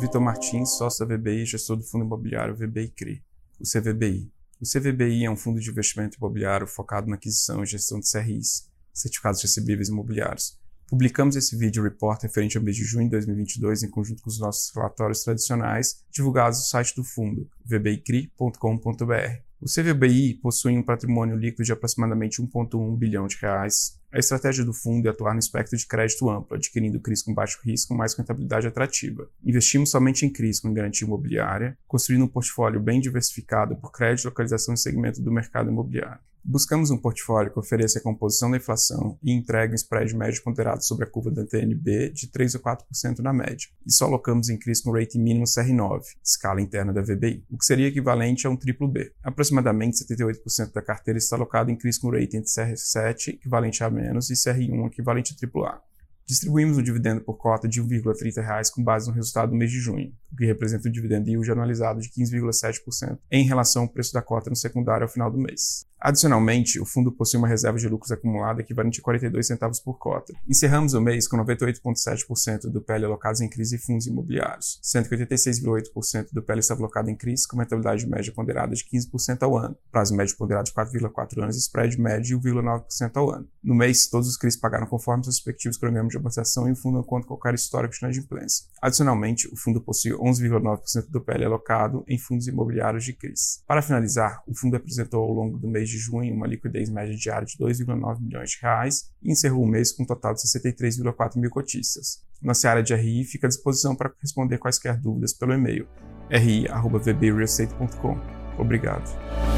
Vitor Martins, sócio da VBI gestor do fundo imobiliário VBI CRI, o CVBI. O CVBI é um fundo de investimento imobiliário focado na aquisição e gestão de CRIs, certificados recebíveis imobiliários. Publicamos esse vídeo report referente ao mês de junho de 2022 em conjunto com os nossos relatórios tradicionais, divulgados no site do fundo, vbicri.com.br. O CVBI possui um patrimônio líquido de aproximadamente 1,1 bilhão de reais. A estratégia do fundo é atuar no espectro de crédito amplo, adquirindo CRIs com baixo risco, com rentabilidade atrativa. Investimos somente em CRIs com garantia imobiliária, construindo um portfólio bem diversificado por crédito, localização e segmento do mercado imobiliário. Buscamos um portfólio que ofereça a composição da inflação e entregue um spread médio ponderado sobre a curva da TNB de 3 a 4% na média, e só alocamos em CRIs com rating mínimo CR9, escala interna da VBI, o que seria equivalente a um triplo B. Aproximadamente 78% da carteira está alocada em CRIs com rating de CR7, equivalente a menos, e CR1, equivalente a AAA. Distribuímos o dividendo por cota de R$ 1,30 com base no resultado do mês de junho, que representa um dividendo yield anualizado de 15,7% em relação ao preço da cota no secundário ao final do mês. Adicionalmente, o fundo possui uma reserva de lucros acumulada equivalente a 42 centavos por cota. Encerramos o mês com 98,7% do PL alocados em crise e fundos imobiliários, sendo que 86,8% do PL estava alocado em crise com rentabilidade média ponderada de 15% ao ano, prazo médio ponderado de 4,4 anos e spread médio de 1,9% ao ano. No mês, todos os CRIs pagaram conforme seus respectivos cronogramas de amortização e o fundo não conta qualquer histórico de inadimplência. Adicionalmente, o fundo possui 11,9% do PL alocado em fundos imobiliários de CRIs. Para finalizar, o fundo apresentou ao longo do mês de junho uma liquidez média diária de 2,9 milhões de reais e encerrou o mês com um total de 63,4 mil cotistas. Nossa área de RI fica à disposição para responder quaisquer dúvidas pelo e-mail ri.vbrealestate.com. Obrigado.